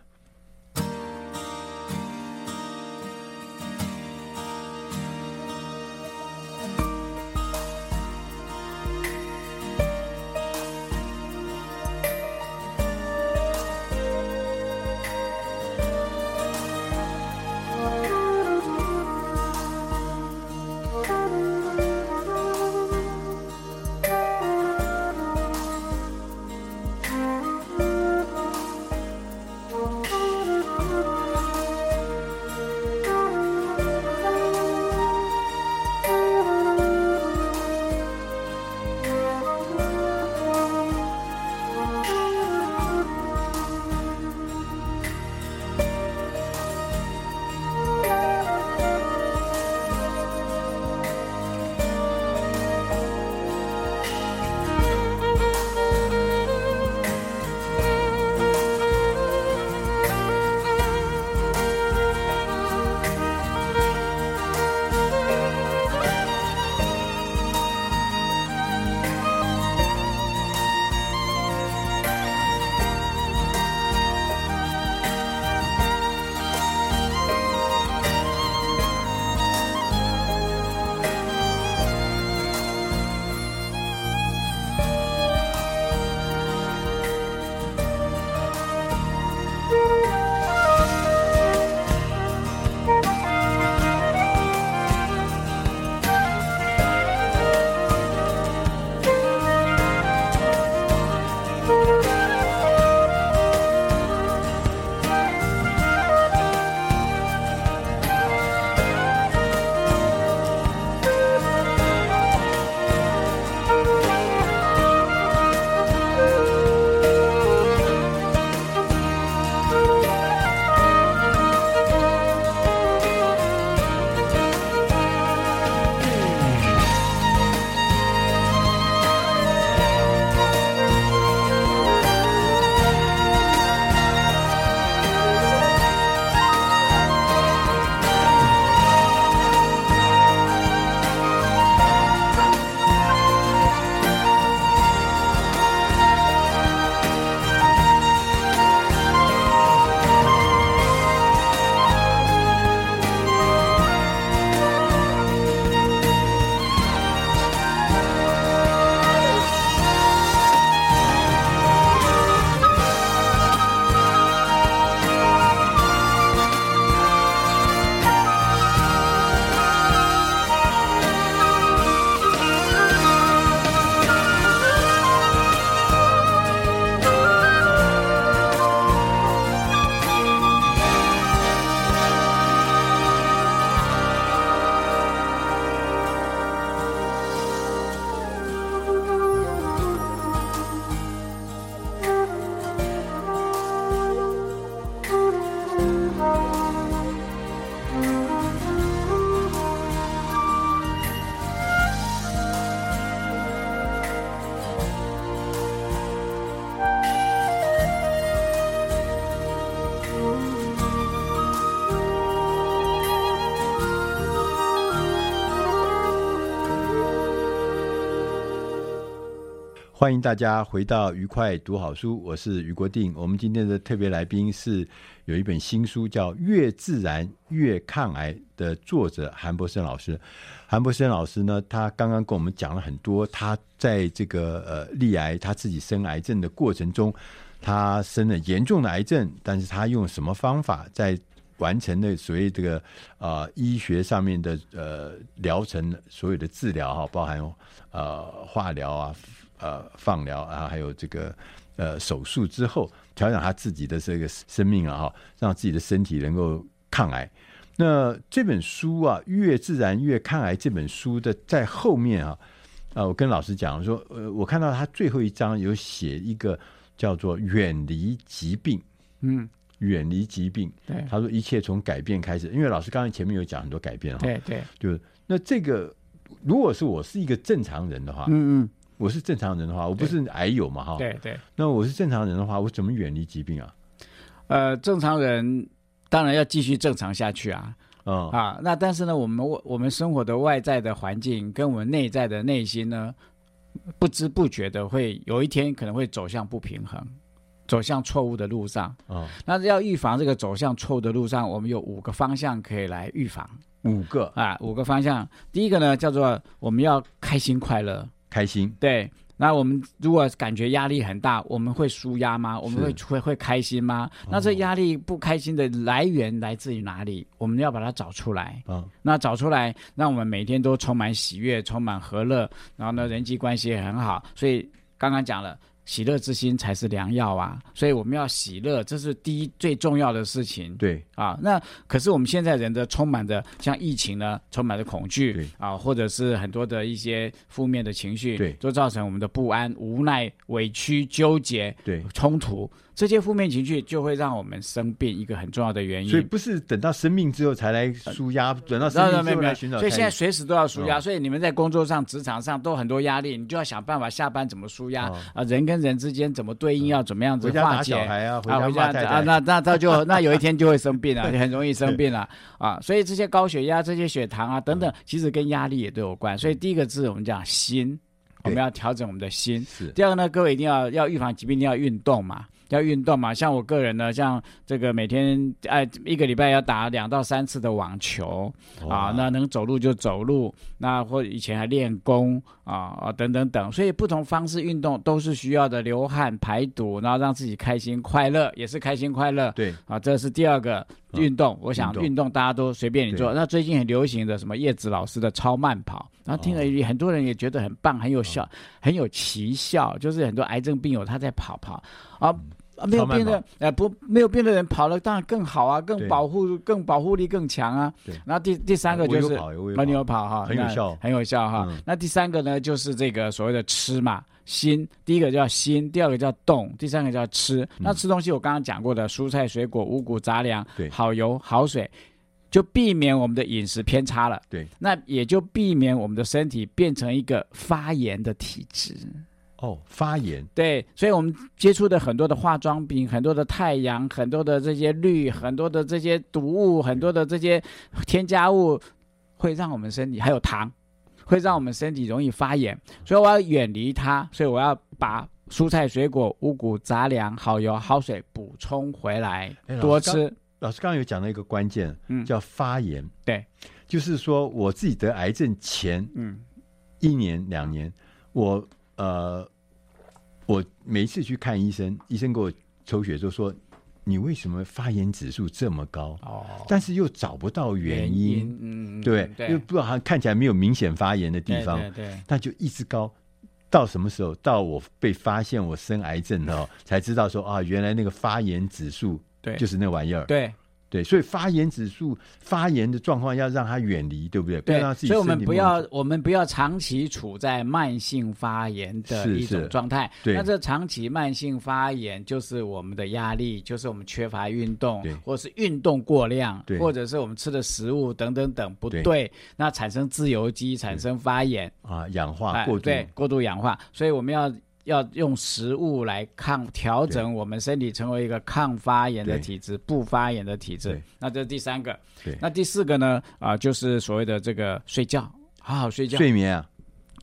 欢迎大家回到愉快读好书，我是于国定。我们今天的特别来宾是有一本新书叫《越自然越抗癌》的作者韩博生老师。韩博生老师呢，他刚刚跟我们讲了很多，他在这个呃立癌，他自己生癌症的过程中，他生了严重的癌症，但是他用什么方法在完成的所谓这个呃医学上面的呃疗程，所有的治疗哈，包含呃化疗啊。呃，放疗啊，还有这个呃手术之后，调养他自己的这个生命啊，哈，让自己的身体能够抗癌。那这本书啊，《越自然越抗癌》这本书的在后面啊，啊，我跟老师讲说，呃，我看到他最后一章有写一个叫做“远离疾病”，嗯，远离疾病。对，他说一切从改变开始，因为老师刚才前面有讲很多改变哈，对对，就是那这个，如果是我是一个正常人的话，嗯嗯。我是正常人的话，我不是癌友嘛，哈。对对。那我是正常人的话，我怎么远离疾病啊？呃，正常人当然要继续正常下去啊。嗯啊，那但是呢，我们我们生活的外在的环境跟我们内在的内心呢，不知不觉的会有一天可能会走向不平衡，走向错误的路上。嗯。那要预防这个走向错误的路上，我们有五个方向可以来预防。五个啊，五个方向。第一个呢，叫做我们要开心快乐。开心，对。那我们如果感觉压力很大，我们会舒压吗？我们会会会开心吗？那这压力不开心的来源来自于哪里？我们要把它找出来。嗯，那找出来，让我们每天都充满喜悦，充满和乐，然后呢，人际关系也很好。所以刚刚讲了。喜乐之心才是良药啊！所以我们要喜乐，这是第一最重要的事情。对啊，那可是我们现在人的充满着像疫情呢，充满着恐惧，啊，或者是很多的一些负面的情绪，对，都造成我们的不安、无奈、委屈、纠结、对冲突。这些负面情绪就会让我们生病，一个很重要的原因。所以不是等到生病之后才来舒压，等到生病之后来寻找。所以现在随时都要舒压。所以你们在工作上、职场上都很多压力，你就要想办法下班怎么舒压啊？人跟人之间怎么对应，要怎么样子化解啊？回家啊，那那他就 [laughs] 那有一天就会生病了，就 [laughs] 很容易生病了啊！所以这些高血压、这些血糖啊等等，其实跟压力也都有关。所以第一个字我们讲心，我们要调整我们的心。第二个呢，各位一定要要预防疾病，一定要运动嘛。要运动嘛，像我个人呢，像这个每天哎一个礼拜要打两到三次的网球啊，那能走路就走路，那或以前还练功啊啊等等等，所以不同方式运动都是需要的，流汗排毒，然后让自己开心快乐，也是开心快乐。对啊，这是第二个运动。我想运动大家都随便你做。那最近很流行的什么叶子老师的超慢跑，然后听了很多人也觉得很棒，很有效，很有奇效，就是很多癌症病友他在跑跑啊。啊，没有病的，哎、呃，不，没有病的人跑了当然更好啊，更保护，更保护力更强啊。对。然后第第三个就是，啊，你有跑哈，很有效，很有效哈。嗯、那第三个呢，就是这个所谓的吃嘛，心。第一个叫心，第二个叫动，第三个叫吃。嗯、那吃东西我刚刚讲过的，蔬菜、水果、五谷杂粮，对，好油、好水，就避免我们的饮食偏差了。对。那也就避免我们的身体变成一个发炎的体质。哦，发炎对，所以我们接触的很多的化妆品，很多的太阳，很多的这些氯，很多的这些毒物，很多的这些添加物，会让我们身体还有糖，会让我们身体容易发炎。所以我要远离它，所以我要把蔬菜、水果、五谷杂粮、好油、好水补充回来，多吃。老师刚刚有讲到一个关键，嗯，叫发炎。对，就是说我自己得癌症前，嗯，一年两年，我呃。我每一次去看医生，医生给我抽血就说：“你为什么发炎指数这么高？”哦，但是又找不到原因，原因嗯，对，对又不知道他看起来没有明显发炎的地方，对，对，对，那就一直高。到什么时候？到我被发现我生癌症了，才知道说啊，原来那个发炎指数对，就是那玩意儿，对。对，所以发炎指数、发炎的状况要让它远离，对不对？对，所以我们不要，我们不要长期处在慢性发炎的一种状态。对，那这长期慢性发炎就是我们的压力，就是我们缺乏运动，或是运动过量，或者是我们吃的食物等等等不对，那产生自由基，产生发炎啊，氧化过度，对，过度氧化，所以我们要。要用食物来抗调整我们身体，成为一个抗发炎的体质，不发炎的体质。那这是第三个。那第四个呢？啊、呃，就是所谓的这个睡觉，好好睡觉。睡眠啊，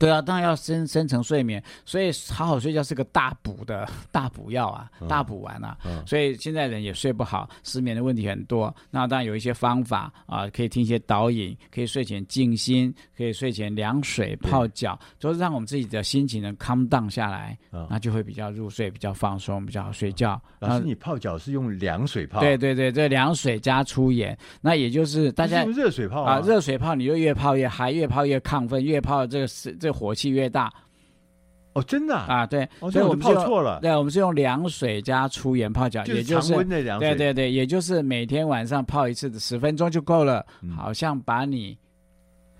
对啊，当然要深深层睡眠，所以好好睡觉是个大补的 [laughs] 大补药啊，嗯、大补丸啊。嗯、所以现在人也睡不好，失眠的问题很多。那当然有一些方法啊，可以听一些导引，可以睡前静心，可以睡前凉水泡脚，对就是让我们自己的心情能 calm down 下来，嗯、那就会比较入睡，比较放松，比较好睡觉。嗯、老师，你泡脚是用凉水泡？对对对，这凉水加粗盐，那也就是大家用热水泡啊，啊，热水泡你就越泡越嗨，越泡越亢奋，越泡这个是这个。火气越大，哦，真的啊，啊对，哦、所以我们泡错了。对，我们是用凉水加粗盐泡脚，也就是常温的凉水。对对对，也就是每天晚上泡一次的，十分钟就够了，嗯、好像把你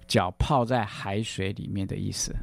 脚泡在海水里面的意思。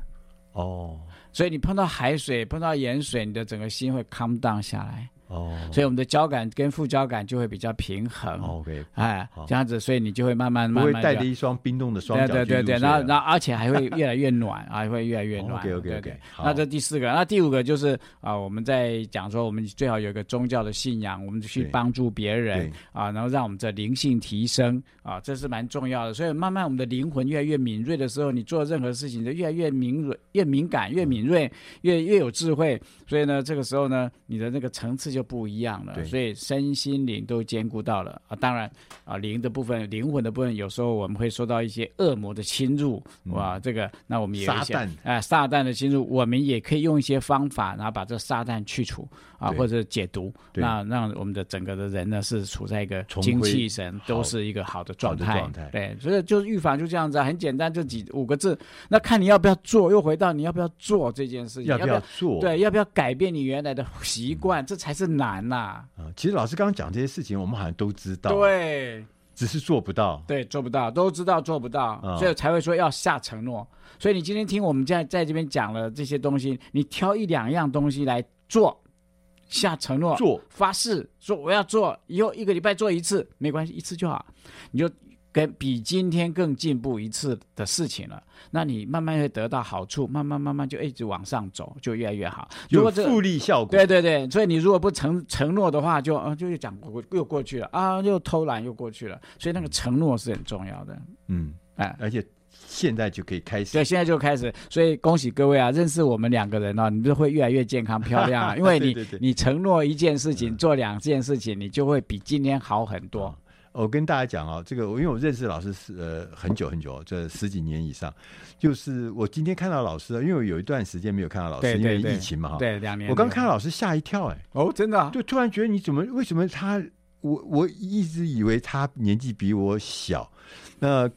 哦，所以你碰到海水，碰到盐水，你的整个心会 calm down 下来。哦，所以我们的交感跟副交感就会比较平衡。OK，哎，这样子，所以你就会慢慢慢慢会带着一双冰冻的双脚。对对对对，然后然后而且还会越来越暖，还 [laughs] 会越来越暖。OK OK OK。那这第四个，那第五个就是啊，我们在讲说，我们最好有一个宗教的信仰，我们去帮助别人啊，然后让我们的灵性提升啊，这是蛮重要的。所以慢慢我们的灵魂越来越敏锐的时候，你做任何事情就越来越敏锐、越敏感、越敏锐、越越有智慧。所以呢，这个时候呢，你的那个层次就不一样了。所以身心灵都兼顾到了啊。当然啊，灵的部分、灵魂的部分，有时候我们会受到一些恶魔的侵入，嗯、哇，这个那我们也撒旦啊，撒旦的侵入，我们也可以用一些方法，然后把这撒旦去除啊，或者解毒，那让我们的整个的人呢是处在一个精气神都是一个好的状态。状态对，所以就是预防就这样子，很简单，就几五个字。那看你要不要做，又回到你要不要做这件事情，要不要做？对，要不要？改变你原来的习惯，这才是难呐！啊，其实老师刚刚讲这些事情，我们好像都知道，对，只是做不到，对，做不到，都知道做不到，嗯、所以才会说要下承诺。所以你今天听我们在在这边讲了这些东西，你挑一两样东西来做，下承诺，做发誓说我要做，以后一个礼拜做一次没关系，一次就好，你就。跟比今天更进步一次的事情了，那你慢慢会得到好处，慢慢慢慢就一直往上走，就越来越好。如果有复利效果。对对对，所以你如果不承承诺的话就，就啊就又讲过又过去了啊，又偷懒又过去了。所以那个承诺是很重要的。嗯，哎，而且现在就可以开始。对，现在就开始。所以恭喜各位啊，认识我们两个人啊，你就会越来越健康漂亮啊，因为你 [laughs] 对对对你承诺一件事情，做两件事情，你就会比今天好很多。我跟大家讲啊，这个我因为我认识老师是呃很久很久，这十几年以上。就是我今天看到老师，因为我有一段时间没有看到老师，因为疫情嘛哈。对，两年。我刚看到老师吓一跳，哎，哦，真的，就突然觉得你怎么为什么他，我我一直以为他年纪比我小。那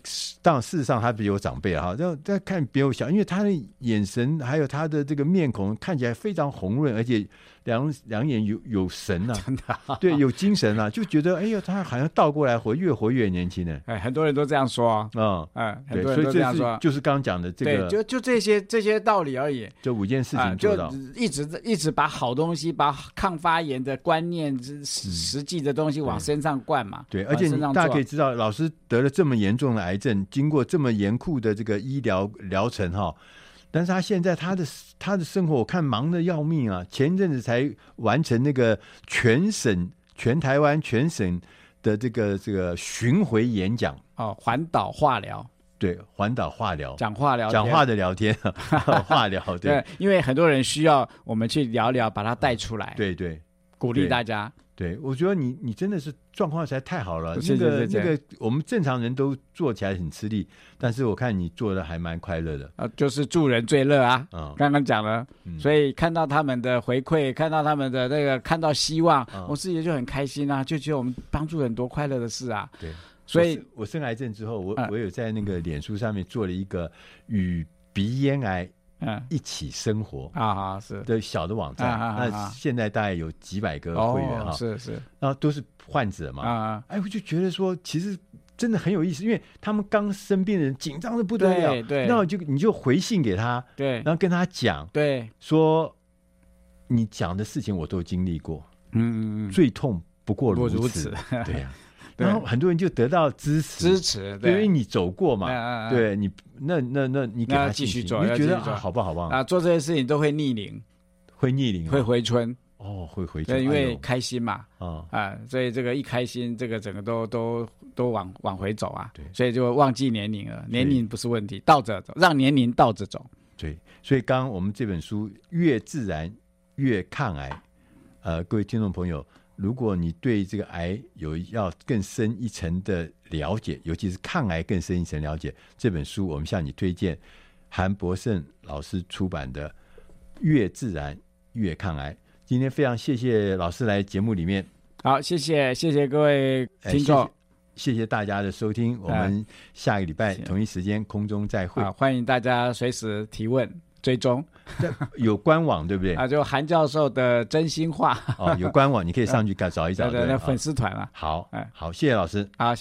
当然，事实上他比我长辈哈，这再看比我小，因为他的眼神还有他的这个面孔看起来非常红润，而且两两眼有有神呐、啊，[laughs] 真的、啊，对，有精神啊，就觉得哎呦，他好像倒过来活，越活越年轻呢。哎，很多人都这样说。啊，嗯，哎，很多人都这样说，就是刚刚讲的这个，对，就就这些这些道理而已，就五件事情做到，就一直一直把好东西，把抗发炎的观念、实实际的东西往身上灌嘛，对，而且你大家可以知道，老师得了这么严重的癌症。经过这么严酷的这个医疗疗程哈，但是他现在他的他的生活我看忙得要命啊！前一阵子才完成那个全省、全台湾、全省的这个这个巡回演讲。哦，环岛化疗，对，环岛化疗，讲话聊讲话的聊天，[laughs] 话聊对，对，因为很多人需要我们去聊聊，把它带出来，对对，鼓励大家。对，我觉得你你真的是状况实在太好了。那个那个，我们正常人都做起来很吃力，但是我看你做的还蛮快乐的。啊，就是助人最乐啊。嗯，刚刚讲了，所以看到他们的回馈，看到他们的那个，看到希望，我自己就很开心啊，就觉得我们帮助很多快乐的事啊。对，所以我生癌症之后，我我有在那个脸书上面做了一个与鼻咽癌。嗯，一起生活啊，是。的小的网站，那现在大概有几百个会员哈，是是，然后都是患者嘛，啊，哎，我就觉得说，其实真的很有意思，因为他们刚生病的人紧张的不得了，对，那我就你就回信给他，对，然后跟他讲，对，说你讲的事情我都经历过，嗯嗯嗯，最痛不过如此，对呀。[laughs] 然后很多人就得到支持，支持，对，因为你走过嘛，对你，那那那你给他继续做，你觉得好不好？吧？啊，做这些事情都会逆龄，会逆龄，会回春，哦，会回春，对，因为开心嘛，啊。啊，所以这个一开心，这个整个都都都往往回走啊，对，所以就忘记年龄了，年龄不是问题，倒着走，让年龄倒着走。对，所以刚刚我们这本书越自然越抗癌，呃，各位听众朋友，如果你对这个癌有要更深一层的了解，尤其是抗癌更深一层了解，这本书我们向你推荐韩博胜老师出版的《越自然越抗癌》。今天非常谢谢老师来节目里面，好，谢谢谢谢各位听众。哎谢谢大家的收听，我们下个礼拜同一时间空中再会。啊，欢迎大家随时提问、追踪。有官网对不对？啊，就韩教授的真心话。哦，有官网，你可以上去 [laughs] 看找一找。对对，那粉丝团啊。好，哎，好，谢谢老师。好。